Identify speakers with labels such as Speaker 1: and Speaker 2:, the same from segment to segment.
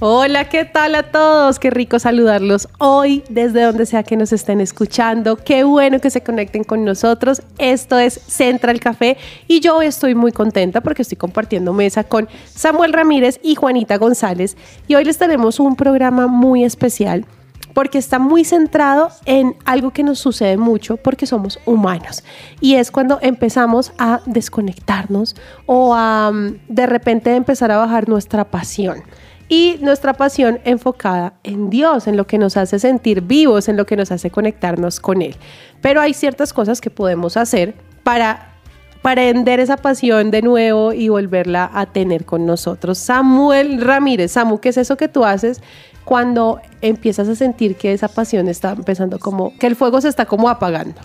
Speaker 1: Hola, ¿qué tal a todos? Qué rico saludarlos hoy desde donde sea que nos estén escuchando. Qué bueno que se conecten con nosotros. Esto es Central Café y yo estoy muy contenta porque estoy compartiendo mesa con Samuel Ramírez y Juanita González y hoy les tenemos un programa muy especial porque está muy centrado en algo que nos sucede mucho porque somos humanos y es cuando empezamos a desconectarnos o a mm, de repente empezar a bajar nuestra pasión y nuestra pasión enfocada en Dios, en lo que nos hace sentir vivos, en lo que nos hace conectarnos con Él. Pero hay ciertas cosas que podemos hacer para prender esa pasión de nuevo y volverla a tener con nosotros. Samuel Ramírez, Samu, ¿qué es eso que tú haces cuando empiezas a sentir que esa pasión está empezando como, que el fuego se está como apagando?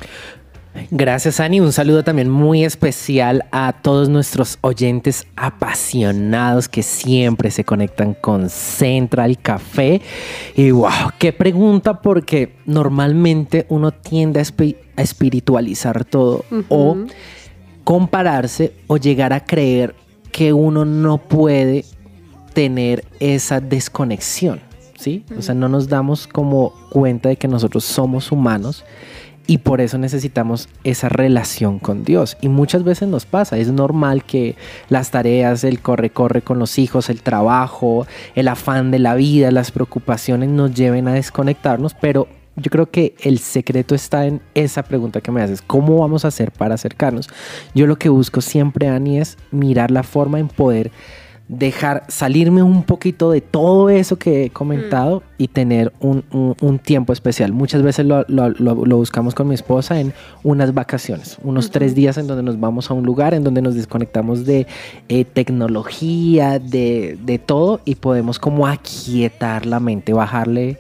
Speaker 2: Gracias, Ani. Un saludo también muy especial a todos nuestros oyentes apasionados que siempre se conectan con Central Café. Y wow, qué pregunta, porque normalmente uno tiende a, espi- a espiritualizar todo o compararse o llegar a creer que uno no puede tener esa desconexión, ¿sí? O sea, no nos damos como cuenta de que nosotros somos humanos y por eso necesitamos esa relación con Dios. Y muchas veces nos pasa, es normal que las tareas, el corre-corre con los hijos, el trabajo, el afán de la vida, las preocupaciones nos lleven a desconectarnos, pero yo creo que el secreto está en esa pregunta que me haces, ¿cómo vamos a hacer para acercarnos? Yo lo que busco siempre, Ani, es mirar la forma en poder dejar salirme un poquito de todo eso que he comentado y tener un, un- un tiempo especial. Muchas veces lo, lo- lo- lo buscamos con mi esposa en unas vacaciones, unos tres días en donde nos vamos a un lugar, en donde nos desconectamos de eh, tecnología, de, de todo y podemos como aquietar la mente, bajarle,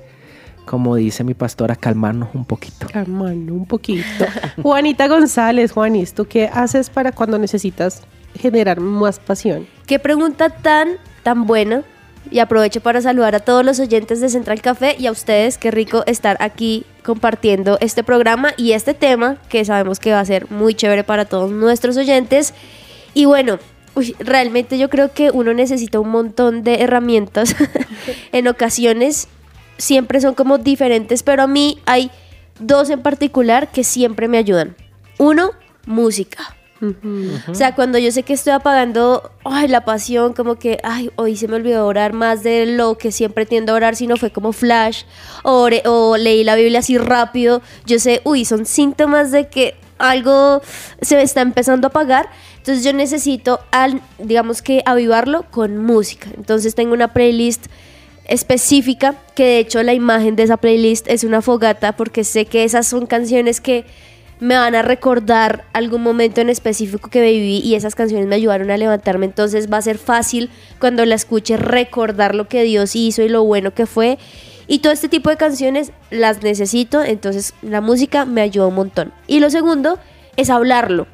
Speaker 2: como dice mi pastora, calmarnos un poquito.
Speaker 1: Hermano, un poquito. Juanita González, Juanis, ¿tú qué haces para cuando necesitas generar más pasión?
Speaker 3: Qué pregunta tan, tan buena. Y aprovecho para saludar a todos los oyentes de Central Café y a ustedes. Qué rico estar aquí compartiendo este programa y este tema que sabemos que va a ser muy chévere para todos nuestros oyentes. Y bueno, realmente yo creo que uno necesita un montón de herramientas. en ocasiones siempre son como diferentes, pero a mí hay dos en particular que siempre me ayudan. Uno, música. O sea, cuando yo sé que estoy apagando ay, la pasión, como que, ay, hoy se me olvidó orar más de lo que siempre tiendo a orar, sino fue como flash, o, o leí la Biblia así rápido, yo sé, uy, son síntomas de que algo se está empezando a apagar, entonces yo necesito, al, digamos que, avivarlo con música. Entonces tengo una playlist específica, que de hecho la imagen de esa playlist es una fogata, porque sé que esas son canciones que me van a recordar algún momento en específico que viví y esas canciones me ayudaron a levantarme, entonces va a ser fácil cuando la escuche recordar lo que Dios hizo y lo bueno que fue. Y todo este tipo de canciones las necesito, entonces la música me ayuda un montón. Y lo segundo es hablarlo,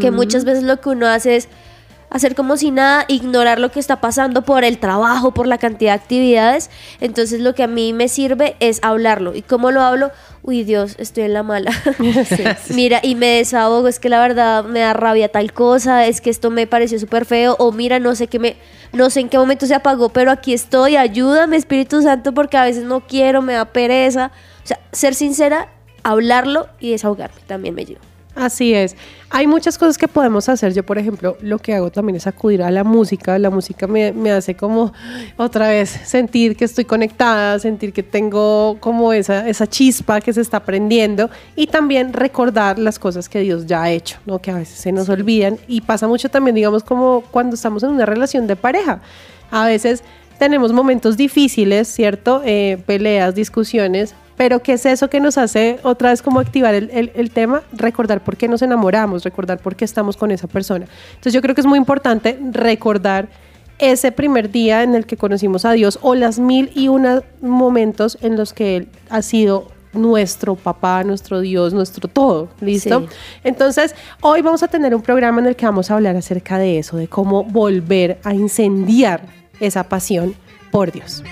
Speaker 3: que muchas veces lo que uno hace es hacer como si nada, ignorar lo que está pasando por el trabajo, por la cantidad de actividades. Entonces lo que a mí me sirve es hablarlo. ¿Y cómo lo hablo? Uy, Dios, estoy en la mala. Mira, y me desahogo, es que la verdad me da rabia tal cosa, es que esto me pareció súper feo, o mira, no sé qué me, no sé en qué momento se apagó, pero aquí estoy, ayúdame Espíritu Santo, porque a veces no quiero, me da pereza. O sea, ser sincera, hablarlo y desahogarme también me ayuda.
Speaker 1: Así es. Hay muchas cosas que podemos hacer. Yo, por ejemplo, lo que hago también es acudir a la música. La música me, me hace como otra vez sentir que estoy conectada, sentir que tengo como esa, esa chispa que se está prendiendo y también recordar las cosas que Dios ya ha hecho, ¿no? que a veces se nos olvidan. Y pasa mucho también, digamos, como cuando estamos en una relación de pareja. A veces tenemos momentos difíciles, ¿cierto? Eh, peleas, discusiones, pero ¿qué es eso que nos hace otra vez como activar el, el- el tema? Recordar por qué nos enamoramos, recordar por qué estamos con esa persona. Entonces yo creo que es muy importante recordar ese primer día en el que conocimos a Dios o las mil y una momentos en los que Él ha sido nuestro papá, nuestro Dios, nuestro todo, ¿listo?
Speaker 3: Sí.
Speaker 1: Entonces, hoy vamos a tener un programa en el que vamos a hablar acerca de eso, de cómo volver a incendiar esa pasión por Dios.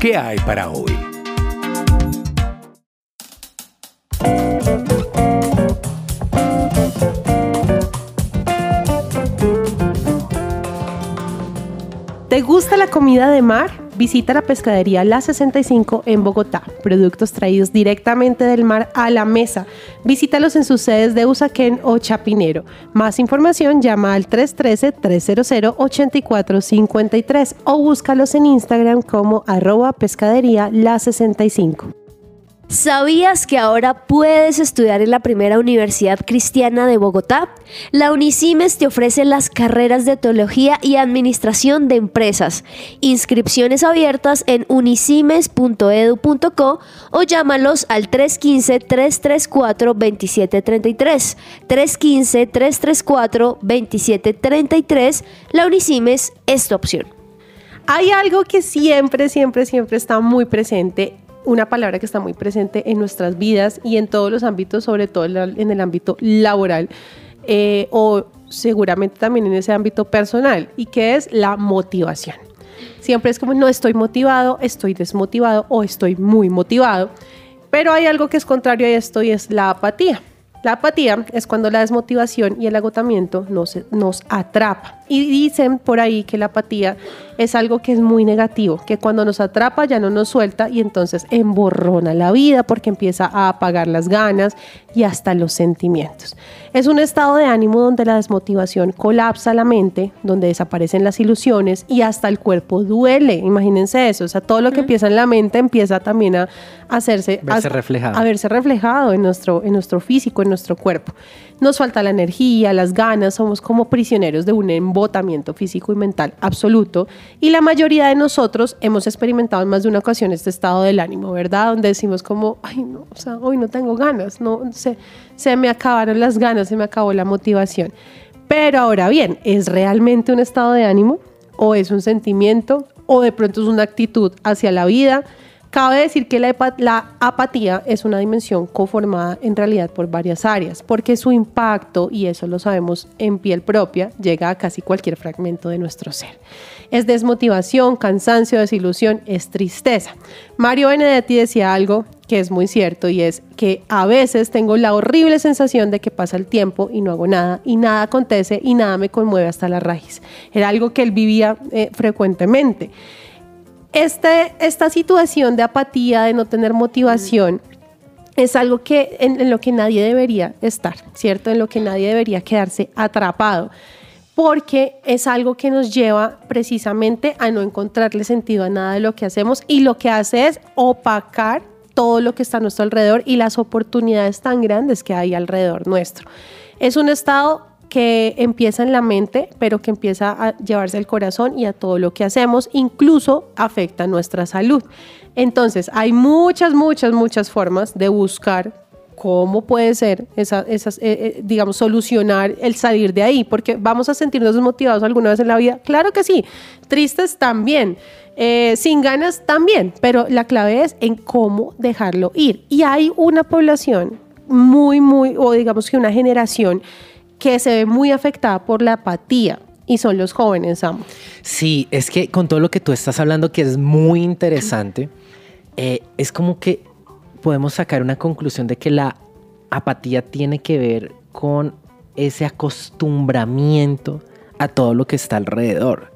Speaker 4: ¿Qué hay para hoy?
Speaker 1: ¿Te gusta la comida de mar? Visita la pescadería La 65 en Bogotá. Productos traídos directamente del mar a la mesa. Visítalos en sus sedes de Usaquén o Chapinero. Más información llama al 313-300-8453 o búscalos en Instagram como arroba pescadería La 65.
Speaker 3: ¿Sabías que ahora puedes estudiar en la primera universidad cristiana de Bogotá? La Unicimes te ofrece las carreras de teología y administración de empresas. Inscripciones abiertas en unicimes.edu.co o llámalos al 315-334-2733. 315-334-2733. La Unicimes es tu opción.
Speaker 1: Hay algo que siempre, siempre, siempre está muy presente, una palabra que está muy presente en nuestras vidas y en todos los ámbitos, sobre todo en el ámbito laboral eh, o seguramente también en ese ámbito personal, y que es la motivación. Siempre es como no estoy motivado, estoy desmotivado o estoy muy motivado, pero hay algo que es contrario a esto y es la apatía. La apatía es cuando la desmotivación y el agotamiento nos, nos atrapa. Y dicen por ahí que la apatía es algo que es muy negativo, que cuando nos atrapa ya no nos suelta y entonces emborrona la vida porque empieza a apagar las ganas y hasta los sentimientos. Es un estado de ánimo donde la desmotivación colapsa la mente, donde desaparecen las ilusiones y hasta el cuerpo duele. Imagínense eso, o sea, todo lo que empieza en la mente empieza también a hacerse
Speaker 2: Verse
Speaker 1: a-
Speaker 2: reflejado.
Speaker 1: a verse reflejado en nuestro, en nuestro físico, en nuestro cuerpo. Nos falta la energía, las ganas, somos como prisioneros de un embotamiento físico y mental absoluto. Y la mayoría de nosotros hemos experimentado en más de una ocasión este estado del ánimo, ¿verdad? Donde decimos como, ay, no, o sea, hoy no tengo ganas, no, se, se me acabaron las ganas, se me acabó la motivación. Pero ahora bien, ¿es realmente un estado de ánimo? ¿O es un sentimiento? ¿O de pronto es una actitud hacia la vida? Cabe decir que la, apatía es una dimensión conformada en realidad por varias áreas, porque su impacto, y eso lo sabemos en piel propia, llega a casi cualquier fragmento de nuestro ser. Es desmotivación, cansancio, desilusión, es tristeza. Mario Benedetti decía algo que es muy cierto y es que a veces tengo la horrible sensación de que pasa el tiempo y no hago nada y nada acontece y nada me conmueve hasta la raíz. Era algo que él vivía eh, frecuentemente. Este, esta situación de apatía, de no tener motivación, es algo que en, en lo que nadie debería estar, ¿cierto? En lo que nadie debería quedarse atrapado, porque es algo que nos lleva precisamente a no encontrarle sentido a nada de lo que hacemos y lo que hace es opacar todo lo que está a nuestro alrededor y las oportunidades tan grandes que hay alrededor nuestro. Es un estado que empieza en la mente, pero que empieza a llevarse al corazón y a todo lo que hacemos, incluso afecta nuestra salud. Entonces, hay muchas, muchas, muchas formas de buscar cómo puede ser esa, esas, eh, eh, digamos, solucionar el salir de ahí, porque vamos a sentirnos desmotivados alguna vez en la vida. Claro que sí, tristes también, eh, sin ganas también, pero la clave es en cómo dejarlo ir. Y hay una población muy, muy, o digamos que una generación que se ve muy afectada por la apatía y son los jóvenes, Amo.
Speaker 2: Sí, es que con todo lo que tú estás hablando, que es muy interesante, eh, es como que podemos sacar una conclusión de que la apatía tiene que ver con ese acostumbramiento a todo lo que está alrededor.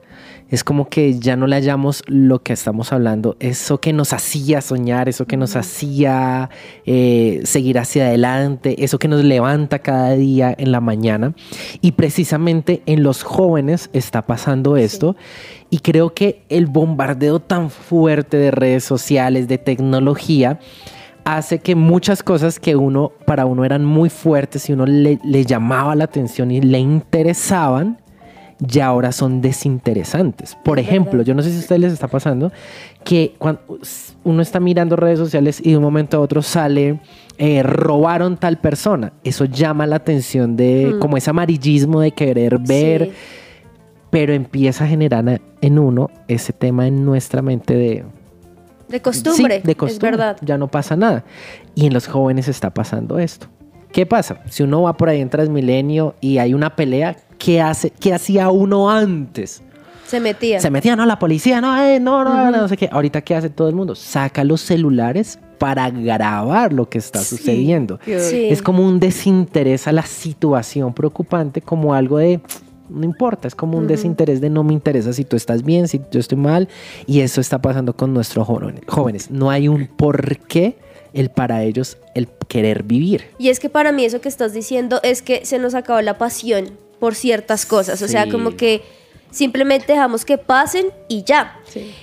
Speaker 2: Es como que ya no le hallamos lo que estamos hablando, eso que nos hacía soñar, eso que nos hacía eh, seguir hacia adelante, eso que nos levanta cada día en la mañana. Y precisamente en los jóvenes está pasando esto. Y creo que el bombardeo tan fuerte de redes sociales, de tecnología, hace que muchas cosas que uno, para uno eran muy fuertes y uno le, le llamaba la atención y le interesaban, ya ahora son desinteresantes. Por ejemplo, yo no sé si a ustedes les está pasando que cuando uno está mirando redes sociales y de un momento a otro sale eh, robaron tal persona. Eso llama la atención de como ese amarillismo de querer ver,
Speaker 3: Sí.
Speaker 2: pero empieza a generar en uno ese tema en nuestra mente de...
Speaker 3: De costumbre,
Speaker 2: Sí, de costumbre.
Speaker 3: es verdad.
Speaker 2: Ya no pasa nada. Y en los jóvenes está pasando esto. ¿Qué pasa? Si uno va por ahí en Transmilenio y hay una pelea, ¿qué, hace, qué hacía uno antes?
Speaker 3: Se metía.
Speaker 2: Se metía, no, la policía, no, eh, no, no, no, no sé qué. Ahorita, ¿qué hace todo el mundo? Saca los celulares para grabar lo que está sucediendo.
Speaker 3: Sí.
Speaker 2: Es como un desinterés a la situación preocupante, como algo de, no importa, es como un desinterés de no me interesa si tú estás bien, si yo estoy mal. Y eso está pasando con nuestros jóvenes. jóvenes. No hay un por qué el para ellos el querer vivir.
Speaker 3: Y es que para mí eso que estás diciendo es que se nos acabó la pasión por ciertas cosas. O sea, como que simplemente dejamos que pasen y ya.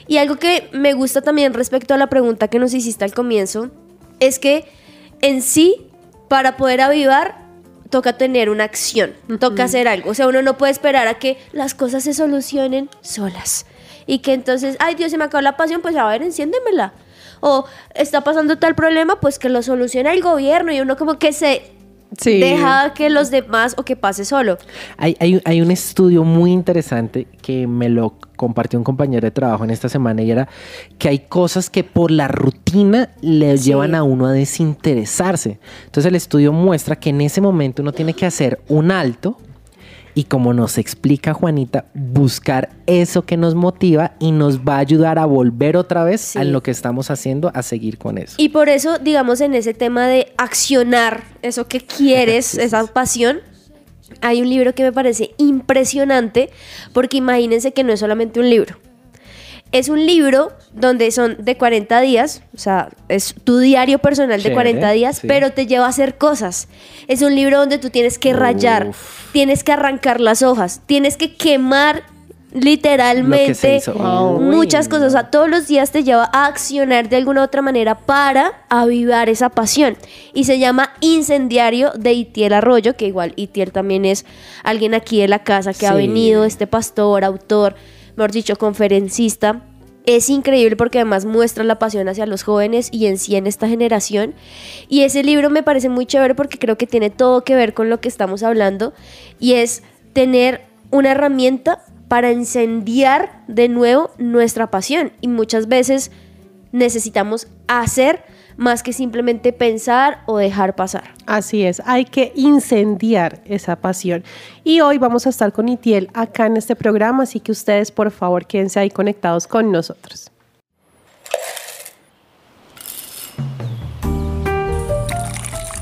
Speaker 3: Y algo que me gusta también respecto a la pregunta que nos hiciste al comienzo es que en sí, para poder avivar, toca tener una acción, toca hacer algo. O sea, uno no puede esperar a que las cosas se solucionen solas. Y que entonces, ay Dios, se me acabó la pasión, pues a ver, enciéndemela. O está pasando tal problema, pues que lo solucione el gobierno y uno como que se
Speaker 1: Sí.
Speaker 3: deja que los demás o que pase solo.
Speaker 2: Hay, hay- hay un estudio muy interesante que me lo compartió un compañero de trabajo en esta semana y era que hay cosas que por la rutina le
Speaker 3: Sí.
Speaker 2: llevan a uno a desinteresarse. Entonces el estudio muestra que en ese momento uno tiene que hacer un alto y como nos explica Juanita, buscar eso que nos motiva y nos va a ayudar a volver otra vez
Speaker 3: Sí.
Speaker 2: a lo que estamos haciendo, a seguir con eso.
Speaker 3: Y por eso, digamos, en ese tema de accionar eso que quieres, esa pasión, hay un libro que me parece impresionante, porque imagínense que no es solamente un libro. Es un libro donde son de 40 días, o sea, es tu diario personal de
Speaker 2: Chévere,
Speaker 3: 40 días,
Speaker 2: sí.
Speaker 3: pero te lleva a hacer cosas. Es un libro donde tú tienes que rayar,
Speaker 2: Uf.
Speaker 3: tienes que arrancar las hojas, tienes que quemar literalmente
Speaker 2: hizo.
Speaker 3: muchas cosas. O sea, todos los días te lleva a accionar de alguna u otra manera para avivar esa pasión. Y se llama Incendiario de Itiel Arroyo, que igual Itiel también es alguien aquí de la casa que ha venido, este pastor, autor, mejor dicho, conferencista. Es increíble porque además muestra la pasión hacia los jóvenes y en sí en esta generación. Y ese libro me parece muy chévere porque creo que tiene todo que ver con lo que estamos hablando y es tener una herramienta para incendiar de nuevo nuestra pasión. Y muchas veces necesitamos hacer más que simplemente pensar o dejar pasar.
Speaker 1: Así es, hay que incendiar esa pasión. Y hoy vamos a estar con Itiel acá en este programa, así que ustedes por favor quédense ahí conectados con nosotros.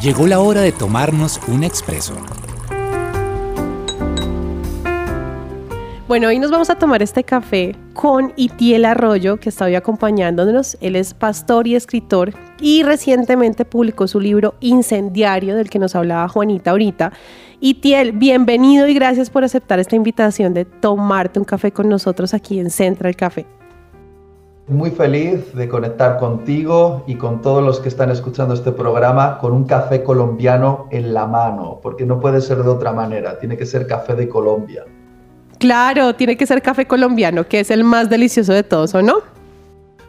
Speaker 4: Llegó la hora de tomarnos un expreso.
Speaker 1: Bueno, hoy nos vamos a tomar este café con Itiel Arroyo, que está hoy acompañándonos. Él es pastor y escritor y recientemente publicó su libro Incendiario, del que nos hablaba Juanita ahorita. Itiel, bienvenido y gracias por aceptar esta invitación de tomarte un café con nosotros aquí en Central Café.
Speaker 5: Muy feliz de conectar contigo y con todos los que están escuchando este programa con un café colombiano en la mano, porque no puede ser de otra manera, tiene que ser café de Colombia.
Speaker 1: Claro, tiene que ser café colombiano, que es el más delicioso de todos, ¿o no?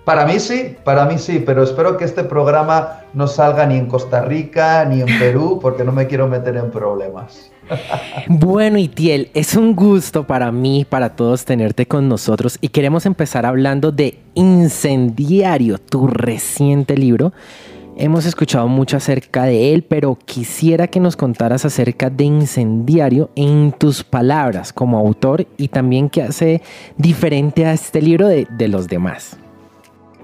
Speaker 5: Para mí sí, para mí sí, pero espero que este programa no salga ni en Costa Rica ni en Perú, porque no me quiero meter en problemas.
Speaker 2: Bueno, Itiel, es un gusto para mí, para todos, tenerte con nosotros y queremos empezar hablando de Incendiario, tu reciente libro. Hemos escuchado mucho acerca de él, pero quisiera que nos contaras acerca de Incendiario en tus palabras como autor y también qué hace diferente a este libro de, los demás.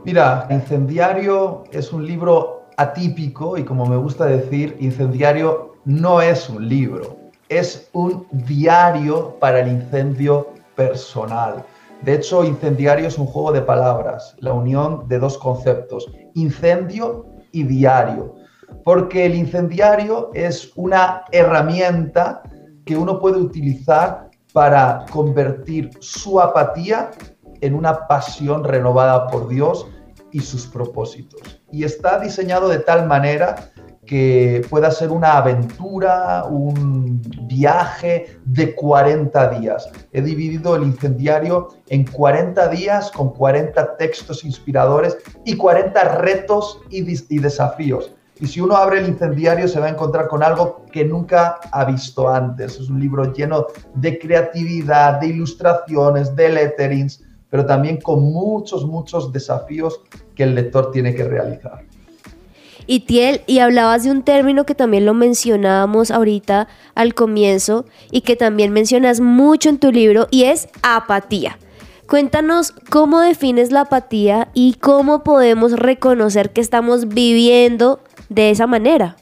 Speaker 5: Mira, Incendiario es un libro atípico y como me gusta decir, Incendiario no es un libro, es un diario para el incendio personal. De hecho, incendiario es un juego de palabras, la unión de dos conceptos, incendio diario. Porque el incendiario es una herramienta que uno puede utilizar para convertir su apatía en una pasión renovada por Dios y sus propósitos. Y está diseñado de tal manera que pueda ser una aventura, un viaje de 40 días. He dividido el incendiario en 40 días con 40 textos inspiradores y 40 retos y, desafíos Y si uno abre el incendiario se va a encontrar con algo que nunca ha visto antes. Es un libro lleno de creatividad, de ilustraciones, de letterings, pero también con muchos, muchos desafíos que el lector tiene que realizar.
Speaker 3: Y Tiel, y hablabas de un término que también lo mencionábamos ahorita al comienzo y que también mencionas mucho en tu libro y es apatía. Cuéntanos cómo defines la apatía y cómo podemos reconocer que estamos viviendo de esa manera.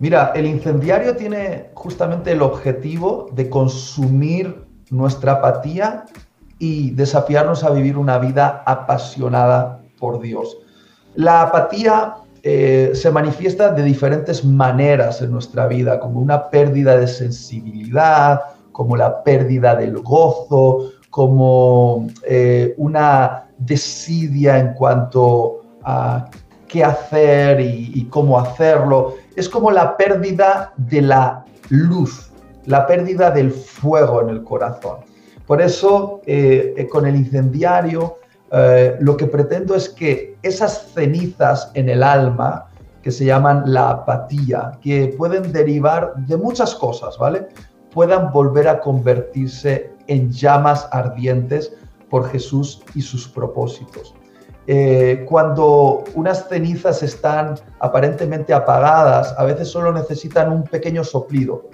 Speaker 5: Mira, el incendiario tiene justamente el objetivo de consumir nuestra apatía y desafiarnos a vivir una vida apasionada por Dios. La apatía eh, se manifiesta de diferentes maneras en nuestra vida, como una pérdida de sensibilidad, como la pérdida del gozo, como eh, una desidia en cuanto a qué hacer y, cómo hacerlo. Es como la pérdida de la luz, la pérdida del fuego en el corazón. Por eso, eh, con el incendiario, eh, lo que pretendo es que esas cenizas en el alma, que se llaman la apatía, que pueden derivar de muchas cosas, ¿vale? Puedan volver a convertirse en llamas ardientes por Jesús y sus propósitos. Eh, cuando unas cenizas están aparentemente apagadas, a veces solo necesitan un pequeño soplido,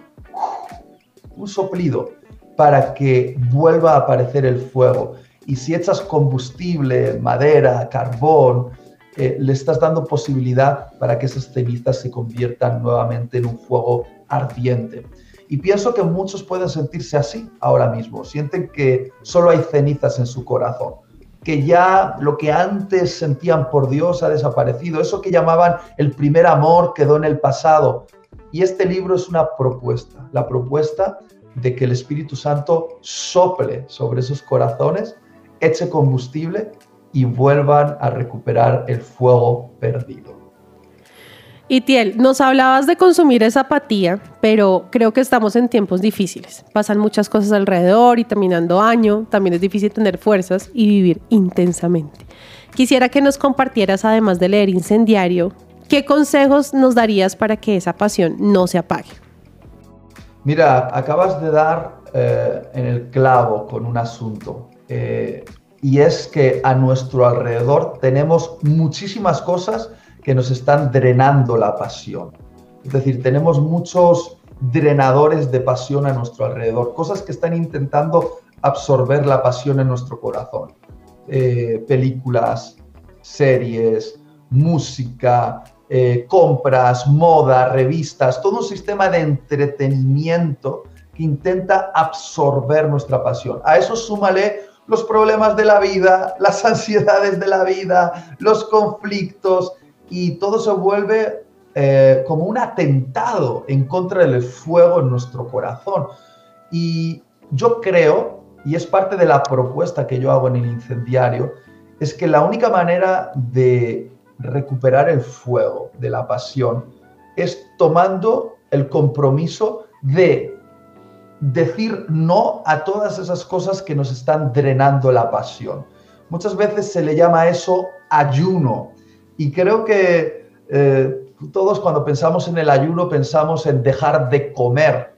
Speaker 5: un soplido para que vuelva a aparecer el fuego y si echas combustible, madera, carbón, eh, le estás dando posibilidad para que esas cenizas se conviertan nuevamente en un fuego ardiente. Y pienso que muchos pueden sentirse así ahora mismo, sienten que solo hay cenizas en su corazón, que ya lo que antes sentían por Dios ha desaparecido, eso que llamaban el primer amor quedó en el pasado. Y este libro es una propuesta, la propuesta de que el Espíritu Santo sople sobre esos corazones eche combustible y vuelvan a recuperar el fuego perdido.
Speaker 1: Y Tiel, nos hablabas de consumir esa apatía, pero creo que estamos en tiempos difíciles. Pasan muchas cosas alrededor y terminando año, también es difícil tener fuerzas y vivir intensamente. Quisiera que nos compartieras, además de leer Incendiario, ¿qué consejos nos darías para que esa pasión no se apague?
Speaker 5: Mira, acabas de dar eh, en el clavo con un asunto. Eh, y es que a nuestro alrededor tenemos muchísimas cosas que nos están drenando la pasión. Es decir, tenemos muchos drenadores de pasión a nuestro alrededor, cosas que están intentando absorber la pasión en nuestro corazón. Eh, películas, series, música, eh, compras, moda, revistas, todo un sistema de entretenimiento que intenta absorber nuestra pasión. A eso súmale los problemas de la vida, las ansiedades de la vida, los conflictos y todo se vuelve eh, como un atentado en contra del fuego en nuestro corazón. Y yo creo, y es parte de la propuesta que yo hago en el incendiario, es que la única manera de recuperar el fuego de la pasión es tomando el compromiso de decir no a todas esas cosas que nos están drenando la pasión. Muchas veces se le llama eso ayuno y creo que eh, todos cuando pensamos en el ayuno pensamos en dejar de comer,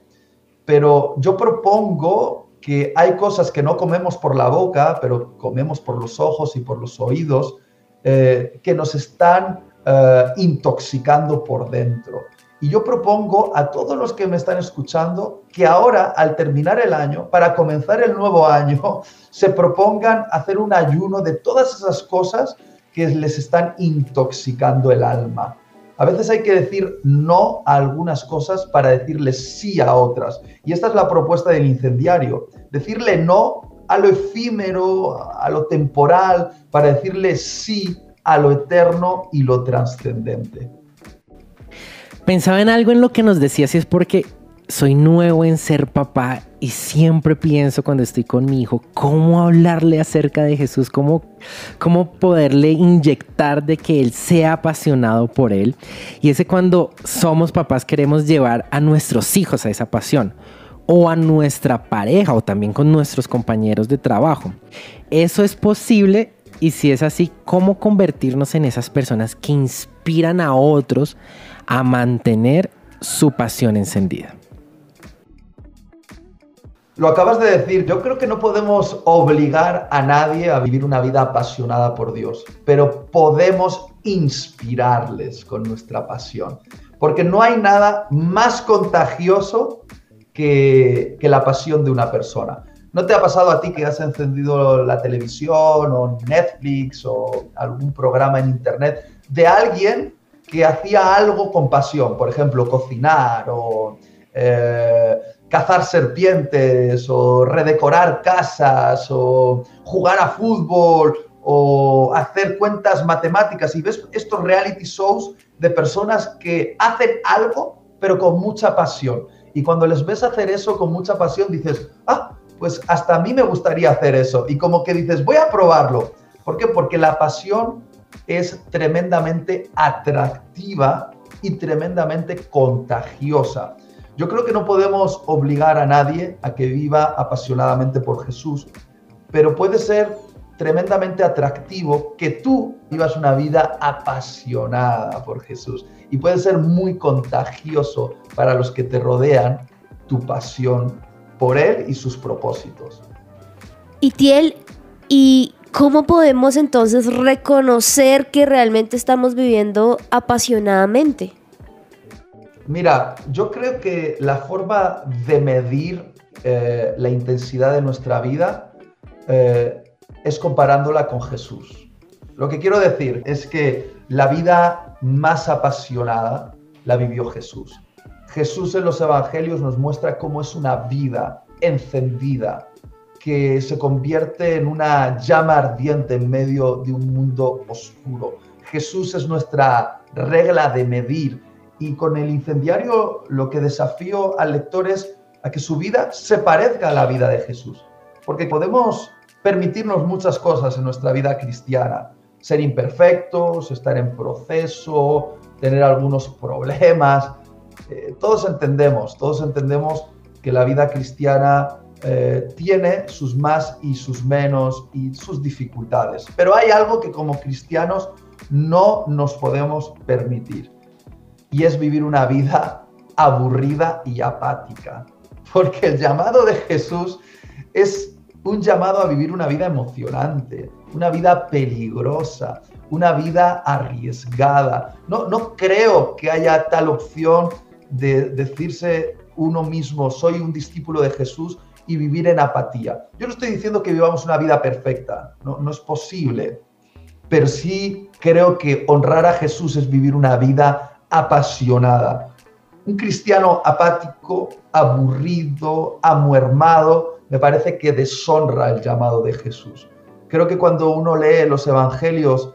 Speaker 5: pero yo propongo que hay cosas que no comemos por la boca, pero comemos por los ojos y por los oídos, eh, que nos están eh, intoxicando por dentro. Y yo propongo a todos los que me están escuchando que ahora, al terminar el año, para comenzar el nuevo año, se propongan hacer un ayuno de todas esas cosas que les están intoxicando el alma. A veces hay que decir no a algunas cosas para decirle sí a otras. Y esta es la propuesta del incendiario. Decirle no a lo efímero, a lo temporal, para decirle sí a lo eterno y lo trascendente.
Speaker 2: Pensaba en algo en lo que nos decías y es porque soy nuevo en ser papá y siempre pienso cuando estoy con mi hijo cómo hablarle acerca de Jesús, cómo, cómo poderle inyectar de que él sea apasionado por él. Y ese cuando somos papás queremos llevar a nuestros hijos a esa pasión o a nuestra pareja o también con nuestros compañeros de trabajo. Eso es posible Y si es así, ¿cómo convertirnos en esas personas que inspiran a otros a mantener su pasión encendida?
Speaker 5: Lo acabas de decir, yo creo que no podemos obligar a nadie a vivir una vida apasionada por Dios, pero podemos inspirarles con nuestra pasión, porque no hay nada más contagioso que, la pasión de una persona. ¿No te ha pasado a ti que has encendido la televisión o Netflix o algún programa en Internet de alguien que hacía algo con pasión? Por ejemplo, cocinar o eh, cazar serpientes o redecorar casas o jugar a fútbol o hacer cuentas matemáticas y ves estos reality shows de personas que hacen algo pero con mucha pasión. Y cuando les ves hacer eso con mucha pasión, dices, ah, pues hasta a mí me gustaría hacer eso. Y como que dices, voy a probarlo. ¿Por qué? Porque la pasión es tremendamente atractiva y tremendamente contagiosa. Yo creo que no podemos obligar a nadie a que viva apasionadamente por Jesús, pero puede ser tremendamente atractivo que tú vivas una vida apasionada por Jesús y puede ser muy contagioso para los que te rodean tu pasión por Él y sus propósitos.
Speaker 3: Y Tiel, ¿y cómo podemos entonces reconocer que realmente estamos viviendo apasionadamente?
Speaker 5: Mira, yo creo que la forma de medir eh, la intensidad de nuestra vida eh, es comparándola con Jesús. Lo que quiero decir es que la vida más apasionada la vivió Jesús. Jesús en los evangelios nos muestra cómo es una vida encendida, que se convierte en una llama ardiente en medio de un mundo oscuro. Jesús es nuestra regla de medir y con el incendiario lo que desafío al lector es a que su vida se parezca a la vida de Jesús. Porque podemos permitirnos muchas cosas en nuestra vida cristiana. Ser imperfectos, estar en proceso, tener algunos problemas. Eh, todos entendemos, todos entendemos que la vida cristiana eh, tiene sus más y sus menos y sus dificultades. Pero hay algo que como cristianos no nos podemos permitir y es vivir una vida aburrida y apática. Porque el llamado de Jesús es un llamado a vivir una vida emocionante, una vida peligrosa, una vida arriesgada. No, no creo que haya tal opción de decirse uno mismo, soy un discípulo de Jesús y vivir en apatía. Yo no estoy diciendo que vivamos una vida perfecta, no, es posible, pero sí creo que honrar a Jesús es vivir una vida apasionada. Un cristiano apático, aburrido, amuermado, me parece que deshonra el llamado de Jesús. Creo que cuando uno lee los evangelios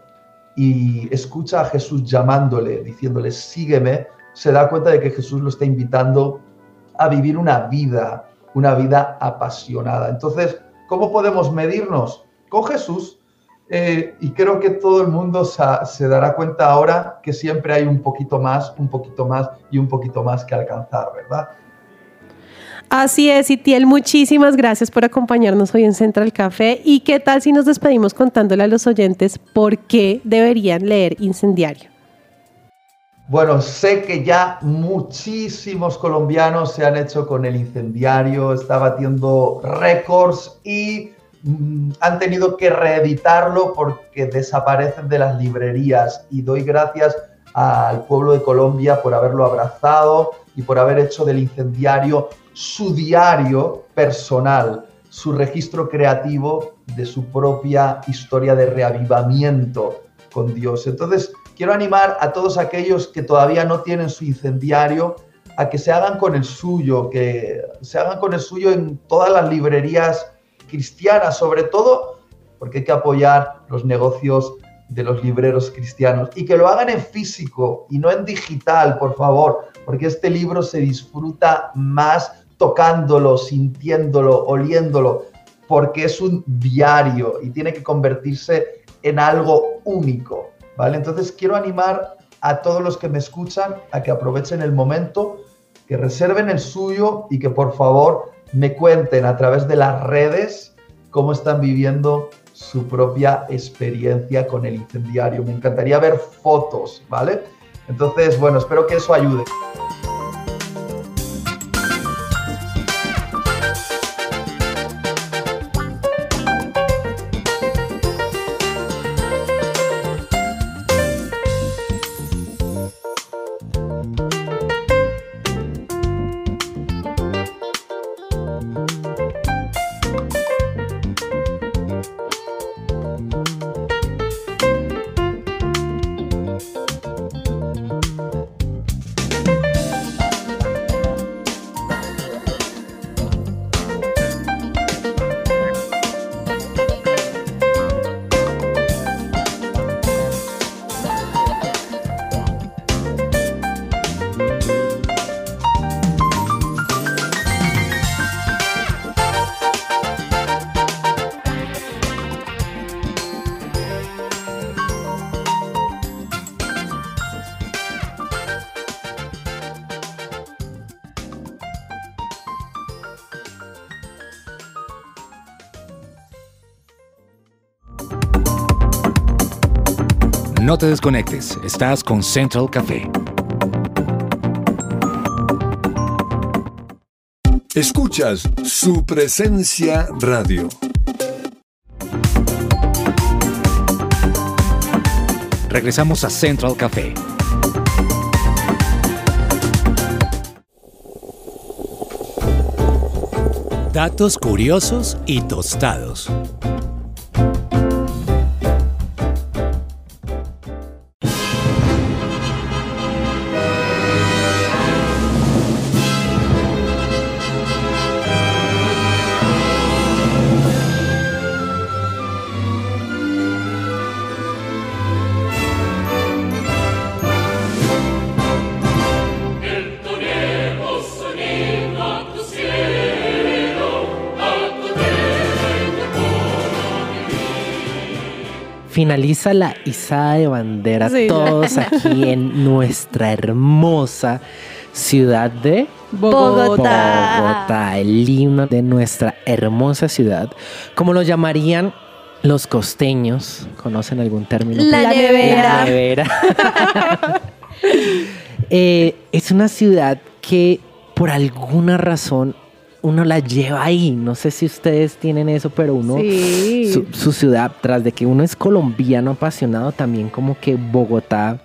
Speaker 5: y escucha a Jesús llamándole, diciéndole, sígueme, se da cuenta de que Jesús lo está invitando a vivir una vida, una vida apasionada. Entonces, ¿cómo podemos medirnos? Con Jesús, eh, y creo que todo el mundo se, dará cuenta ahora que siempre hay un poquito más, un poquito más y un poquito más que alcanzar, ¿verdad?
Speaker 1: Así es, Itiel, muchísimas gracias por acompañarnos hoy en Central Café. ¿Y qué tal si nos despedimos contándole a los oyentes por qué deberían leer Incendiario?
Speaker 5: Bueno, sé que ya muchísimos colombianos se han hecho con el incendiario, está batiendo récords y Mm, han tenido que reeditarlo porque desaparecen de las librerías y doy gracias al pueblo de Colombia por haberlo abrazado y por haber hecho del incendiario su diario personal, su registro creativo de su propia historia de reavivamiento con Dios. Entonces, quiero animar a todos aquellos que todavía no tienen su incendiario a que se hagan con el suyo, que se hagan con el suyo en todas las librerías cristiana, sobre todo porque hay que apoyar los negocios de los libreros cristianos. Y que lo hagan en físico y no en digital, por favor, porque este libro se disfruta más tocándolo, sintiéndolo, oliéndolo, porque es un diario y tiene que convertirse en algo único, ¿vale? Entonces quiero animar a todos los que me escuchan a que aprovechen el momento, que reserven el suyo y que por favor me cuenten a través de las redes cómo están viviendo su propia experiencia con el incendiario. Me encantaría ver fotos, ¿vale? Entonces, bueno, espero que eso ayude.
Speaker 4: No te desconectes, estás con Central Café.
Speaker 6: Escuchas su presencia radio.
Speaker 4: Regresamos a Central Café. Datos curiosos y tostados.
Speaker 2: Finaliza la izada de bandera
Speaker 1: Sí.
Speaker 2: todos aquí en nuestra hermosa ciudad de
Speaker 3: Bogotá.
Speaker 2: Bogotá, el himno de nuestra hermosa ciudad. Como lo llamarían los costeños, ¿conocen algún término?
Speaker 3: La
Speaker 1: La
Speaker 3: nevera.
Speaker 2: La nevera. Eh, es una ciudad que por alguna razón uno la lleva ahí. No sé si ustedes tienen eso, pero uno,
Speaker 1: Sí.
Speaker 2: su, su ciudad, tras de que uno es colombiano apasionado, también como que Bogotá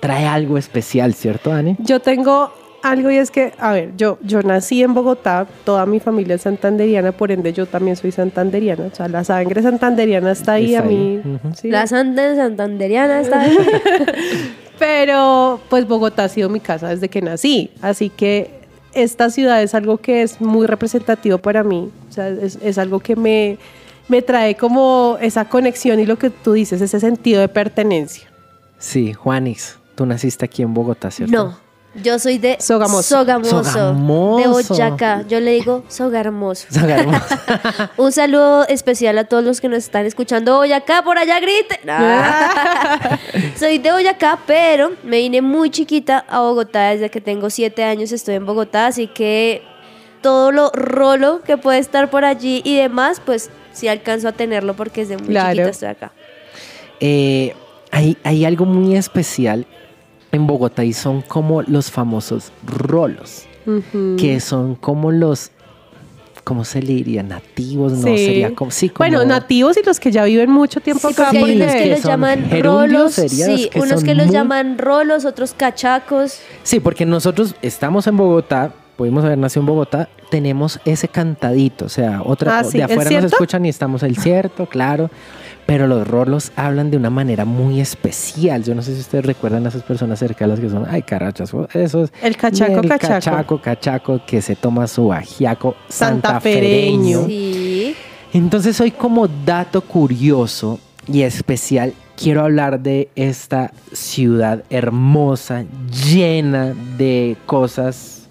Speaker 2: trae algo especial, ¿cierto, Dani?
Speaker 1: Yo tengo algo y es que, a ver, yo, yo nací en Bogotá, toda mi familia es santanderiana, por ende yo también soy santanderiana. O sea, la sangre santanderiana está ahí
Speaker 2: Está
Speaker 1: a mí.
Speaker 2: ahí,
Speaker 1: sí.
Speaker 3: La Santa Santanderiana está.
Speaker 1: Pero pues Bogotá ha sido mi casa desde que nací. Así que esta ciudad es algo que es muy representativo para mí. O sea, es, es algo que me, me trae como esa conexión y lo que tú dices, ese sentido de pertenencia.
Speaker 2: Sí, Juanis, tú naciste aquí en Bogotá, ¿cierto?
Speaker 3: No, yo soy de
Speaker 1: Sogamoso.
Speaker 3: Sogamoso,
Speaker 2: Sogamoso.
Speaker 3: de Boyacá. Yo le digo Sogarmoso.
Speaker 2: Sogamoso.
Speaker 3: Un saludo especial a todos los que nos están escuchando. Boyacá, por allá grite. Soy de Boyacá, pero me vine muy chiquita a Bogotá. Desde que tengo siete años estoy en Bogotá, así que todo lo rolo que puede estar por allí y demás, pues sí alcanzo a tenerlo porque desde muy
Speaker 1: Claro.
Speaker 3: chiquita estoy acá.
Speaker 2: Eh, hay, hay algo muy especial en Bogotá y son como los famosos rolos, que son como los, ¿cómo se le diría? Nativos, no
Speaker 1: Sí.
Speaker 2: sería como, sí, como
Speaker 1: Bueno, nativos y los que ya viven mucho tiempo
Speaker 3: Sí,
Speaker 1: acá.
Speaker 3: hay
Speaker 2: Sí,
Speaker 3: unos que
Speaker 2: que
Speaker 3: los llaman rolos, sí,
Speaker 2: que
Speaker 3: unos que los
Speaker 2: muy-
Speaker 3: llaman rolos, otros cachacos.
Speaker 2: Sí, porque nosotros estamos en Bogotá, pudimos haber nacido en Bogotá, tenemos ese cantadito, o sea, otra
Speaker 1: Ah, sí,
Speaker 2: de
Speaker 1: ¿el
Speaker 2: afuera nos escuchan y estamos el cierto, claro, pero los rolos hablan de una manera muy especial. Yo no sé si ustedes recuerdan a esas personas cercanas que son, ay, carachas, eso es
Speaker 1: El cachaco,
Speaker 2: el
Speaker 1: cachaco.
Speaker 2: cachaco, cachaco, que se toma su ajiaco
Speaker 1: Santafereño.
Speaker 2: santafereño.
Speaker 3: Sí.
Speaker 2: Entonces hoy como dato curioso y especial quiero hablar de esta ciudad hermosa, llena de cosas,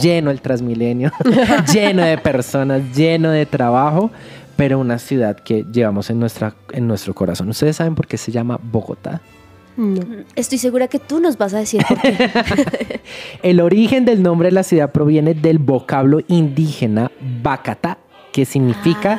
Speaker 2: lleno el Transmilenio, lleno de personas, lleno de trabajo, pero una ciudad que llevamos en, nuestra, en nuestro corazón. ¿Ustedes saben por qué se llama Bogotá?
Speaker 1: No.
Speaker 3: Estoy segura que tú nos vas a decir por qué.
Speaker 2: El origen del nombre de la ciudad proviene del vocablo indígena Bacatá, que significa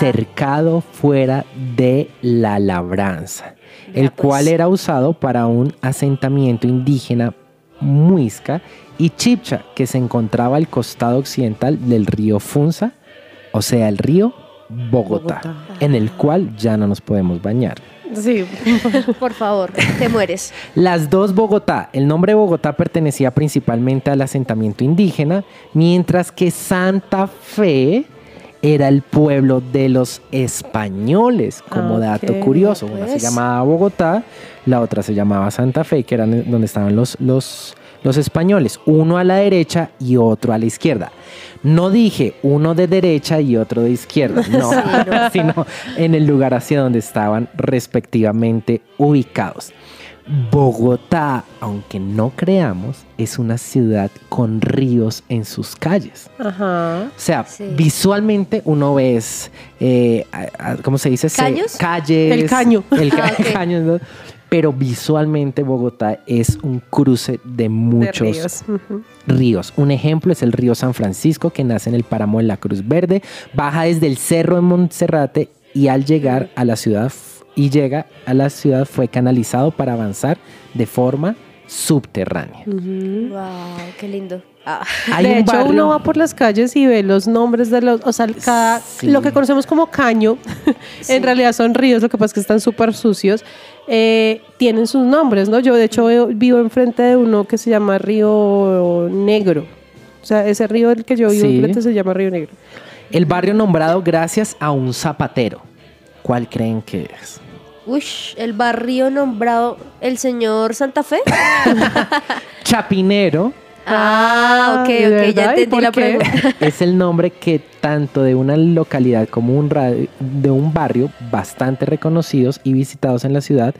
Speaker 2: cercado fuera de la labranza, el cual
Speaker 3: pues.
Speaker 2: era usado para un asentamiento indígena muisca y chipcha que se encontraba al costado occidental del río Funza, o sea, el río Bogotá,
Speaker 1: Bogotá.
Speaker 2: en el cual ya no nos podemos bañar.
Speaker 1: Sí.
Speaker 3: Por favor, te mueres.
Speaker 2: Las dos Bogotá. El nombre Bogotá pertenecía principalmente al asentamiento indígena, mientras que Santa Fe era el pueblo de los españoles, como
Speaker 1: Ah,
Speaker 2: dato curioso. Una se llamaba Bogotá, la otra se llamaba Santa Fe, que eran donde estaban los, los, los españoles, uno a la derecha y otro a la izquierda. No dije uno de derecha y otro de izquierda, no, sino en el lugar hacia donde estaban respectivamente ubicados. Bogotá, aunque no creamos, es una ciudad con ríos en sus calles.
Speaker 1: Ajá.
Speaker 2: O sea,
Speaker 3: Sí.
Speaker 2: visualmente uno ves, eh, ¿cómo se dice?
Speaker 3: ¿Caños?
Speaker 2: Calles.
Speaker 1: El caño.
Speaker 2: El ca-
Speaker 3: Ah,
Speaker 2: caño. Pero visualmente Bogotá es un cruce de
Speaker 1: De
Speaker 2: muchos
Speaker 1: ríos.
Speaker 2: Un ejemplo es el río San Francisco que nace en el páramo de la Cruz Verde, baja desde el cerro de Monserrate y al llegar a la ciudad y llega a la ciudad fue canalizado para avanzar de forma subterránea.
Speaker 3: Wow, qué lindo. Ah,
Speaker 2: Hay
Speaker 1: de
Speaker 2: un
Speaker 1: hecho,
Speaker 2: barrio-
Speaker 1: uno va por las calles y ve los nombres de los, o sea, cada,
Speaker 2: Sí.
Speaker 1: lo que conocemos como caño,
Speaker 3: Sí.
Speaker 1: en realidad son ríos, lo que pasa es que están súper sucios, eh, tienen sus nombres, ¿no? Yo de hecho vivo enfrente de uno que se llama Río Negro. O sea, ese río del que yo vivo
Speaker 2: Sí.
Speaker 1: enfrente se llama Río Negro.
Speaker 2: El barrio nombrado gracias a un zapatero. ¿Cuál creen que es?
Speaker 3: ush, el barrio nombrado el señor Santa Fe.
Speaker 2: Chapinero
Speaker 3: Ah, ok,
Speaker 1: ¿de
Speaker 3: ok,
Speaker 1: verdad?
Speaker 3: ya
Speaker 1: ¿Y
Speaker 3: entendí la pregunta.
Speaker 2: es el nombre que tanto de una localidad como un de un barrio bastante reconocidos y visitados en la ciudad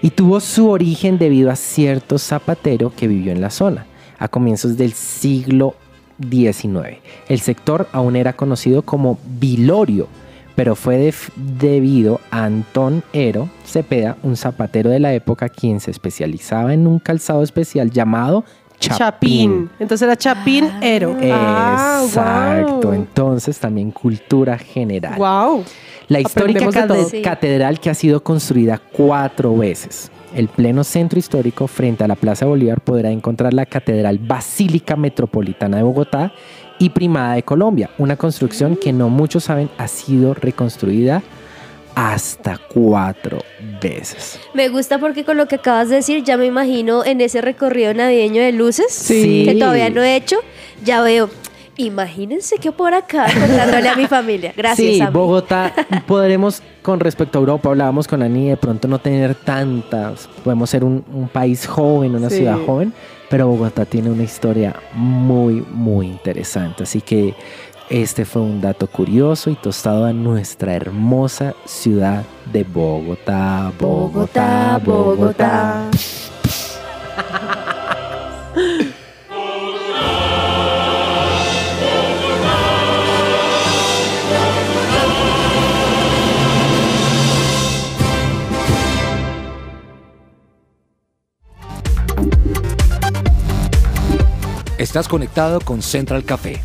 Speaker 2: y tuvo su origen debido a cierto zapatero que vivió en la zona a comienzos del siglo XIX. El sector aún era conocido como Vilorio, pero fue debido a Antón Ero Cepeda, un zapatero de la época quien se especializaba en un calzado especial llamado
Speaker 1: Chapín.
Speaker 2: chapín.
Speaker 1: Entonces era Chapín Ero. Ah,
Speaker 2: Exacto,
Speaker 1: wow.
Speaker 2: entonces también cultura general.
Speaker 1: Wow.
Speaker 2: La histórica
Speaker 1: Aprendemos de
Speaker 2: cate-
Speaker 1: todo.
Speaker 3: Sí.
Speaker 2: catedral que ha sido construida cuatro veces. El pleno centro histórico frente a la Plaza Bolívar podrá encontrar la Catedral Basílica Metropolitana de Bogotá y Primada de Colombia, una construcción que no muchos saben ha sido reconstruida hasta cuatro veces.
Speaker 3: Me gusta porque con lo que acabas de decir ya me imagino en ese recorrido navideño de luces
Speaker 1: Sí.
Speaker 3: que todavía no he hecho, ya veo. Imagínense que por acá contándole a mi familia. Gracias.
Speaker 2: Sí. Bogotá, podremos con respecto a Europa, hablábamos con Ani, de pronto no tener tantas, podemos ser un, un país joven, una
Speaker 1: Sí.
Speaker 2: ciudad joven, pero Bogotá tiene una historia muy, muy interesante. Así que este fue un dato curioso y tostado a nuestra hermosa ciudad de Bogotá, Bogotá, Bogotá.
Speaker 4: Estás conectado con Central Café.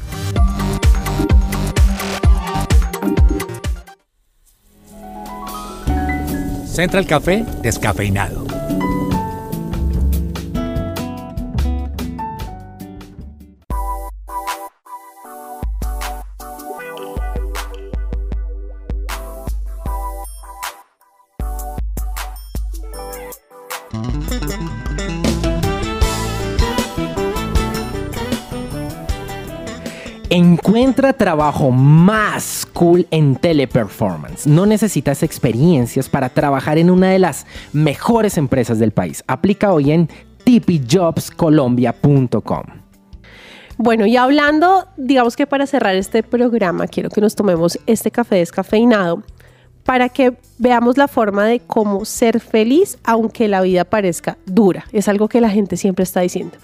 Speaker 4: Central Café descafeinado.
Speaker 2: Encuentra trabajo más cool en Teleperformance. No necesitas experiencias para trabajar en una de las mejores empresas del país. Aplica hoy en tipijobscolombia.com.
Speaker 1: Bueno, y hablando, digamos que para cerrar este programa, quiero que nos tomemos este café descafeinado para que veamos la forma de cómo ser feliz aunque la vida parezca dura. Es algo que la gente siempre está diciendo.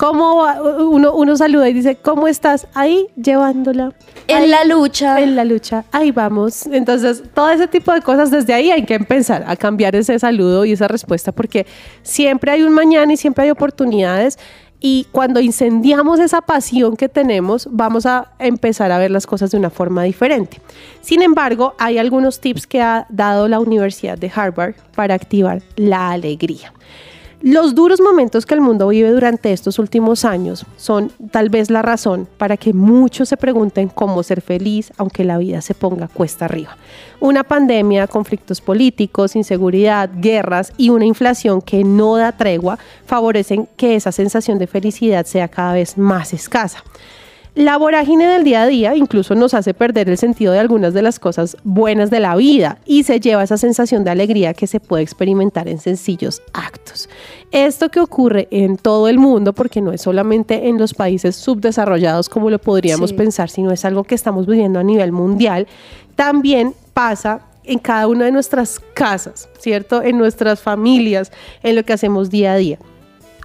Speaker 1: ¿Cómo uno, uno saluda y dice, ¿cómo estás? Ahí llevándola.
Speaker 3: En
Speaker 1: ahí,
Speaker 3: la lucha.
Speaker 1: En la lucha. Ahí vamos. Entonces, todo ese tipo de cosas, desde ahí hay que empezar a cambiar ese saludo y esa respuesta porque siempre hay un mañana y siempre hay oportunidades Y cuando incendiamos esa pasión que tenemos, vamos a empezar a ver las cosas de una forma diferente. Sin embargo, hay algunos tips que ha dado la Universidad de Harvard para activar la alegría. Los duros momentos que el mundo vive durante estos últimos años son tal vez la razón para que muchos se pregunten cómo ser feliz aunque la vida se ponga cuesta arriba. Una pandemia, conflictos políticos, inseguridad, guerras y una inflación que no da tregua favorecen que esa sensación de felicidad sea cada vez más escasa. La vorágine del día a día incluso nos hace perder el sentido de algunas de las cosas buenas de la vida y se lleva esa sensación de alegría que se puede experimentar en sencillos actos. Esto que ocurre en todo el mundo, porque no es solamente en los países subdesarrollados como lo podríamos
Speaker 3: Sí.
Speaker 1: pensar, sino es algo que estamos viviendo a nivel mundial, también pasa en cada una de nuestras casas, ¿cierto? En nuestras familias, en lo que hacemos día a día.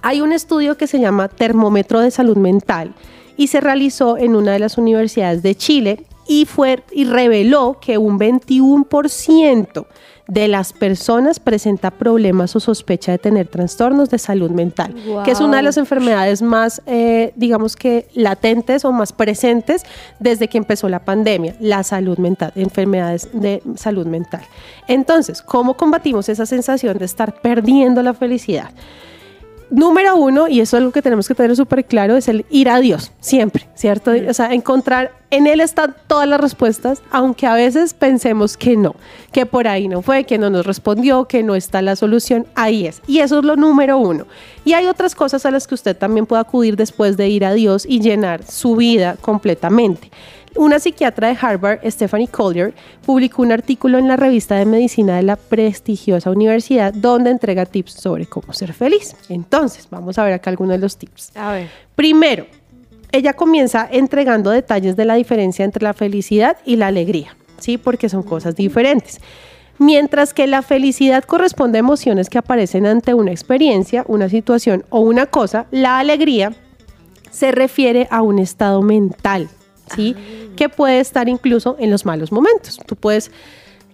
Speaker 1: Hay un estudio que se llama Termómetro de Salud Mental y se realizó en una de las universidades de Chile y, fue, y reveló que un 21% de las personas presenta problemas o sospecha de tener trastornos de salud mental, que es una de las enfermedades más, eh, digamos que latentes o más presentes desde que empezó la pandemia, la salud mental, enfermedades de salud mental. Entonces, ¿cómo combatimos esa sensación de estar perdiendo la felicidad? Número uno, y eso es algo que tenemos que tener súper claro, es el ir a Dios, siempre, ¿cierto? O sea, encontrar, en Él están todas las respuestas, aunque a veces pensemos que no, que por ahí no fue, que no nos respondió, que no está la solución, ahí es. Y eso es lo número uno. Y hay otras cosas a las que usted también puede acudir después de ir a Dios y llenar su vida completamente. Una psiquiatra de Harvard, Stephanie Collier, publicó un artículo en la revista de medicina de la prestigiosa universidad donde entrega tips sobre cómo ser feliz. Entonces, vamos a ver acá algunos de los tips.
Speaker 3: A ver.
Speaker 1: Primero, ella comienza entregando detalles de la diferencia entre la felicidad y la alegría, ¿sí? Porque son cosas diferentes. Mientras que la felicidad corresponde a emociones que aparecen ante una experiencia, una situación o una cosa, la alegría se refiere a un estado mental, ¿sí? Que puede estar incluso en los malos momentos. Tú puedes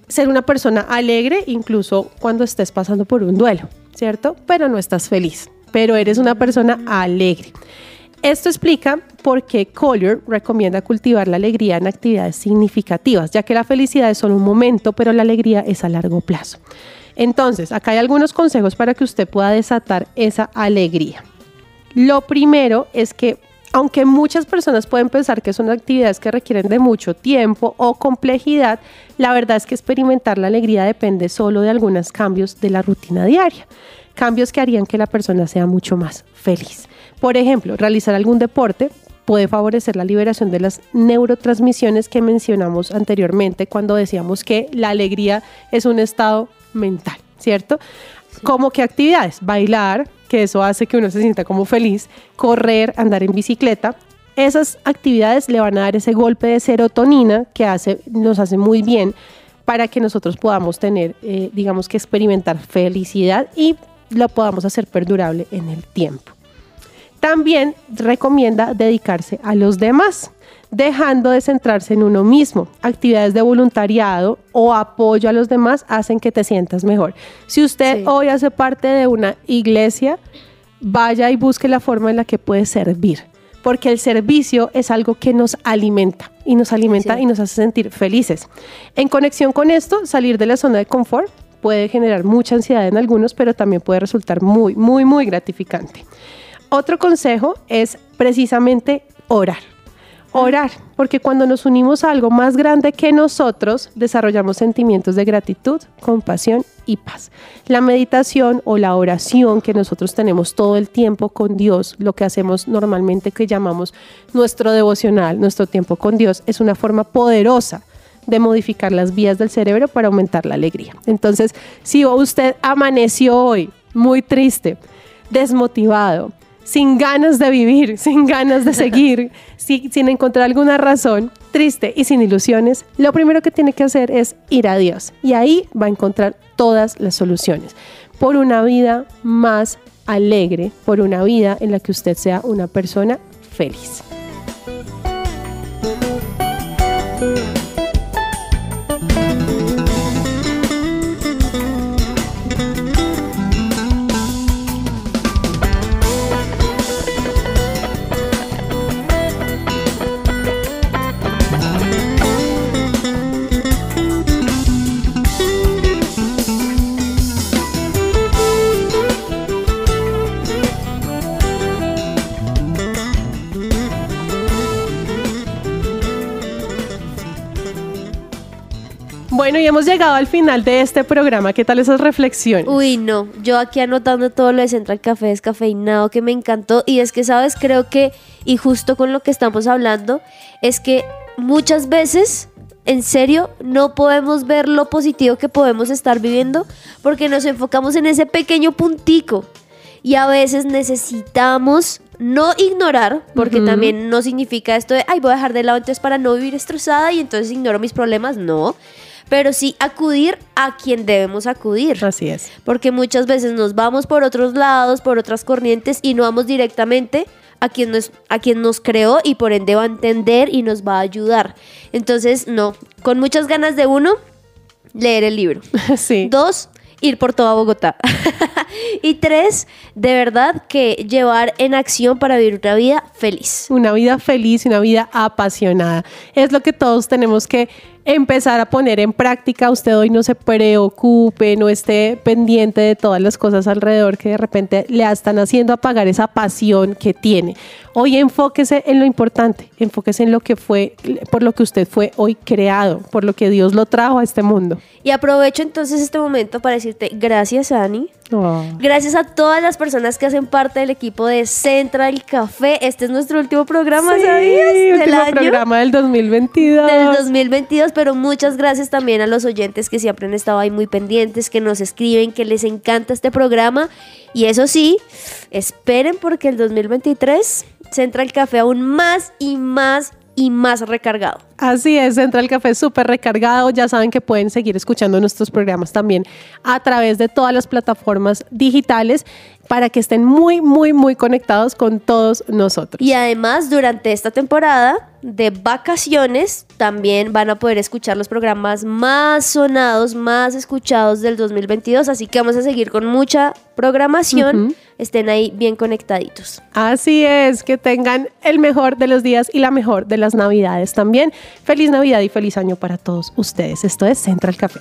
Speaker 1: ser una persona alegre incluso cuando estés pasando por un duelo, ¿cierto? Pero no estás feliz, pero eres una persona alegre. Esto explica por qué Collier recomienda cultivar la alegría en actividades significativas, ya que la felicidad es solo un momento, pero la alegría es a largo plazo. Entonces, acá hay algunos consejos para que usted pueda desatar esa alegría. Lo primero es que, aunque muchas personas pueden pensar que son actividades que requieren de mucho tiempo o complejidad, la verdad es que experimentar la alegría depende solo de algunos cambios de la rutina diaria, cambios que harían que la persona sea mucho más feliz. Por ejemplo, realizar algún deporte puede favorecer la liberación de las neurotransmisiones que mencionamos anteriormente cuando decíamos que la alegría es un estado mental, ¿cierto? Como que actividades, bailar, que eso hace que uno se sienta como feliz, correr, andar en bicicleta. Esas actividades le van a dar ese golpe de serotonina que hace, nos hace muy bien para que nosotros podamos tener, eh, digamos que experimentar felicidad y lo podamos hacer perdurable en el tiempo. También recomienda dedicarse a los demás, dejando de centrarse en uno mismo. Actividades de voluntariado o apoyo a los demás hacen que te sientas mejor. Si usted
Speaker 3: Sí.
Speaker 1: hoy hace parte de una iglesia, vaya y busque la forma en la que puede servir, porque el servicio es algo que nos alimenta y nos alimenta
Speaker 3: Sí.
Speaker 1: y nos hace sentir felices. En conexión con esto, salir de la zona de confort puede generar mucha ansiedad en algunos, pero también puede resultar muy, muy, muy gratificante. Otro consejo es precisamente orar. Orar, porque cuando nos unimos a algo más grande que nosotros, desarrollamos sentimientos de gratitud, compasión y paz. La meditación o la oración que nosotros tenemos todo el tiempo con Dios, lo que hacemos normalmente que llamamos nuestro devocional, nuestro tiempo con Dios, es una forma poderosa de modificar las vías del cerebro para aumentar la alegría. Entonces, si usted amaneció hoy muy triste, desmotivado, sin ganas de vivir, sin ganas de seguir, si- sin encontrar alguna razón, triste y sin ilusiones, lo primero que tiene que hacer es ir a Dios. Y ahí va a encontrar todas las soluciones. Por una vida más alegre, por una vida en la que usted sea una persona feliz. Hemos llegado al final de este programa. ¿Qué tal esas reflexiones?
Speaker 3: Uy, no, yo aquí anotando todo lo de Central Café descafeinado que me encantó y es que, sabes, creo que, y justo con lo que estamos hablando, es que muchas veces, en serio, no podemos ver lo positivo que podemos estar viviendo porque nos enfocamos en ese pequeño puntico y a veces necesitamos no ignorar, porque
Speaker 1: Ujú.
Speaker 3: también no significa esto de, ay, voy a dejar de lado entonces para no vivir estresada y entonces ignoro mis problemas, no, pero sí acudir a quien debemos acudir.
Speaker 1: Así es.
Speaker 3: Porque muchas veces nos vamos por otros lados, por otras corrientes y no vamos directamente a quien nos, a quien nos creó y por ende va a entender y nos va a ayudar. Entonces, no, con muchas ganas de uno, leer el libro.
Speaker 1: Sí.
Speaker 3: Dos, ir por toda Bogotá. y tres, de verdad que llevar en acción para vivir una vida feliz.
Speaker 1: Una vida feliz una vida apasionada. Es lo que todos tenemos que empezar a poner en práctica. Usted hoy no se preocupe, no esté pendiente de todas las cosas alrededor que de repente le están haciendo apagar esa pasión que tiene. Hoy enfóquese en lo importante, enfóquese en lo que fue, por lo que usted fue hoy creado, por lo que Dios lo trajo a este mundo.
Speaker 3: Y aprovecho entonces este momento para decirte gracias, Ani.
Speaker 1: Oh.
Speaker 3: Gracias a todas las personas que hacen parte del equipo de Central Café. Este es nuestro último programa,
Speaker 1: Sí,
Speaker 3: ¿sabías? Del
Speaker 1: último
Speaker 3: año.
Speaker 1: programa del 2022.
Speaker 3: Del 2022, pero muchas gracias también a los oyentes que siempre han estado ahí muy pendientes, que nos escriben, que les encanta este programa. Y eso sí, esperen porque el 2023 Central Café aún más y más y más recargado.
Speaker 1: Así es, Central Café súper recargado. Ya saben que pueden seguir escuchando nuestros programas también a través de todas las plataformas digitales para que estén muy, muy, muy conectados con todos nosotros.
Speaker 3: Y además, durante esta temporada de vacaciones, también van a poder escuchar los programas más sonados, más escuchados del 2022. Así que vamos a seguir con mucha programación. Estén ahí bien conectaditos.
Speaker 1: Así es, que tengan el mejor de los días y la mejor de las navidades también. Feliz Navidad y feliz año para todos ustedes. Esto es Central Café.